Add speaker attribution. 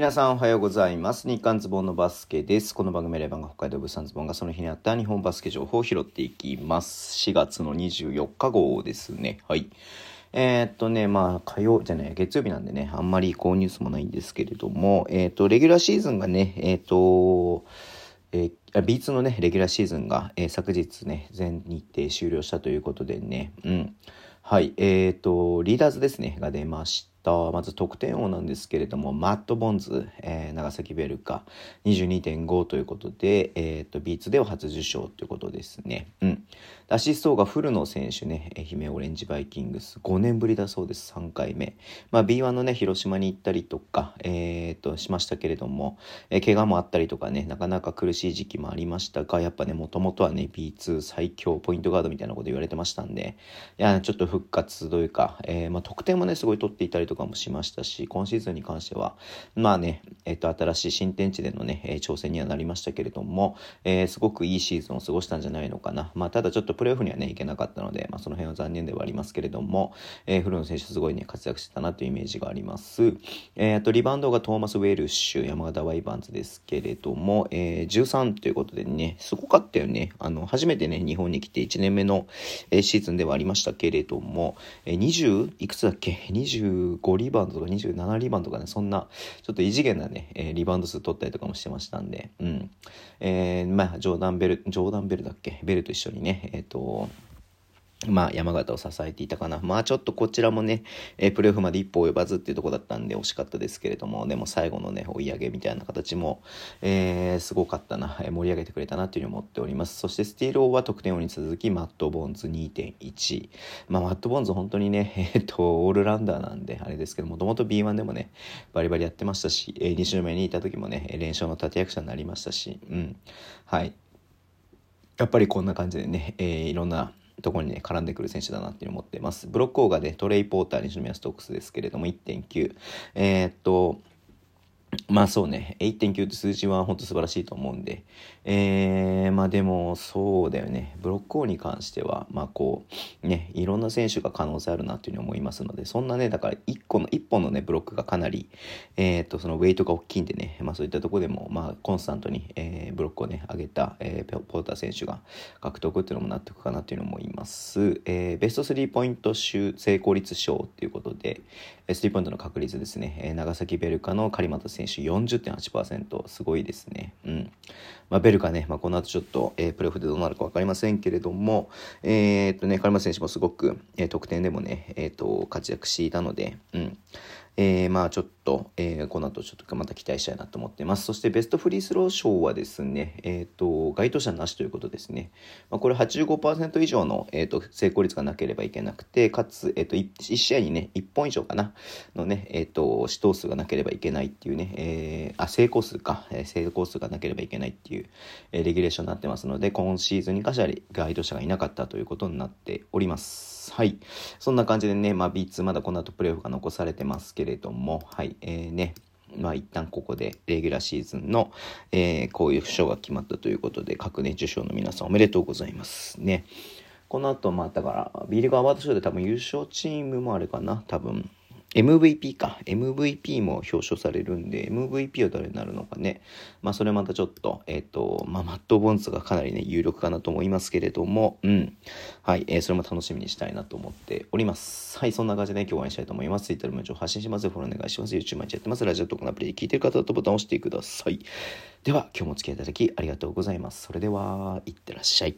Speaker 1: 皆さんおはようございます。日刊ズボンのバスケです。この番組レバンが北海道物産ズボンがその日にあった日本バスケ情報を拾っていきます。4月の24日号ですね。はい。えー、っとね、まあ、火曜じゃない、月曜日なんでね、あんまりこうニュースもないんですけれども、えー、っと、レギュラーシーズンがね、えー、っと、えー、B2 のね、レギュラーシーズンが、えー、昨日ね、全日程終了したということでね、うん。はい、えっ、と、リーダーズですね、が出ましと、まず得点王なんですけれども、マット・ボンズ、えー、長崎ベルカ、22.5ということで、え、ー、と、B2 では初受賞ということですね。うん。アシストが古野選手ね、愛媛オレンジバイキングス、5年ぶりだそうです、3回目。まあ、B1 のね、広島に行ったりとか、えっ、ー、と、しましたけれども、えー、怪我もあったりとかね、なかなか苦しい時期もありましたが、やっぱね、もともとはね、B2 最強ポイントガードみたいなこと言われてましたんで、いや、ちょっと復活というか、えー、まあ、得点もね、すごい取っていたりとかもしましたし、今シーズンに関しては、まあね、えっ、と、新しい新天地でのね、え挑戦にはなりましたけれども、えすごくいいシーズンを過ごしたんじゃないのかな。まあ、ただちょっとプレーオフにはね、いけなかったので、まあ、その辺は残念ではありますけれども、えー、古野選手すごいね、活躍してたなというイメージがあります。えー、あと、リバウンドがトーマス・ウェルシュ、山形ワイバンズですけれども、えー、13ということでね、すごかったよね。あの、初めてね、日本に来て1年目の、え、シーズンではありましたけれども、えー、20いくつだっけ ?25 25リバウンドとか27リバウンドとかね、そんな、ちょっと異次元なね、えー、リバウンド数取ったりとかもしてましたんで、うん。えー、まあ、ジョーダンベル、ジョーダンベルだっけ？ベルと一緒にね、えっ、ー、と、まあ、山形を支えていたかな。まあ、ちょっとこちらもね、えー、プレーオフまで一歩及ばずっていうとこだったんで惜しかったですけれども、でも最後のね、追い上げみたいな形も、えー、すごかったな、え、盛り上げてくれたなというふうに思っております。そして、スティール王は得点王に続き、マット・ボンズ2.1。まあ、マット・ボンズ本当にね、えっ、と、オールランダーなんで、あれですけども、ともと B1 でもね、バリバリやってましたし、えー、2週目にいた時もね、連勝の立役者になりましたし、うん。はい。やっぱりこんな感じでね、えー、いろんなところにね、絡んでくる選手だなって思ってます。ブロックオーガでトレイ・ポーター、西宮ストックスですけれども、1.9。えー、っと、まあそうね、1.9って数字は本当素晴らしいと思うんで、えー、まあでもそうだよね、ブロック王に関しては、まあこう、ね、いろんな選手が可能性あるなというふうに思いますので、そんなね、だから1個の、1本のね、ブロックがかなり、えっ、ー、と、そのウェイトが大きいんでね、まあそういったところでも、まあコンスタントに、えー、ブロックをね、上げた、えー、ポーター選手が獲得っていうのも納得かなというのも思います。えー、ベスト3ポイント成功率賞ということで、スリーポイントの確率ですね、えー、長崎ベルカの狩俣選手選手40.8%、すごいですね。うん。まあ、ベルカね、まあ、この後ちょっと、えー、プレーオフでどうなるか分かりませんけれども、えー、っとね、カルマ選手もすごく、えー、得点でもね、えー、っと、活躍していたので、うん。えー、まあちょっと、えー、この後ちょっとまた期待したいなと思ってます。そしてベストフリースロー賞はですね、えっ、ー、と、該当者なしということですね。まあ、これ85%以上の、えーと、成功率がなければいけなくて、かつ、えっ、ー、と1、1試合にね、1本以上かな、のね、えっ、と、死闘数がなければいけないっていうね、えー、あ、成功数か、え、成功数がなければいけないっていう、え、レギュレーションになってますので、今シーズンに関しては該当者がいなかったということになっております。。はい。そんな感じでね、まあ B2 まだこの後プレーオフが残されてますけれども、はい。えー、ね。まあ一旦ここでレギュラーシーズンの、えー、こういう賞が決まったということで、各年受賞の皆さんおめでとうございますね。この後、まあだから、ビーグアワード賞で多分優勝チームもあれかな、多分。MVP か。MVP も表彰されるんで、MVP は誰になるのかね。まあ、それまたちょっと、えっ、ー、と、まあ、マット・ボンズがかなりね、有力かなと思いますけれども、うん。はい、えー、それも楽しみにしたいなと思っております。はい、そんな感じで、ね、今日お会いしたいと思います。Twitter でも情報発信します。フォローお願いします。YouTube 毎日やってます。ラジオとかのアプリで聞いてる方だとボタンを押してください。では、今日もお付き合いいただきありがとうございます。それでは、いってらっしゃい。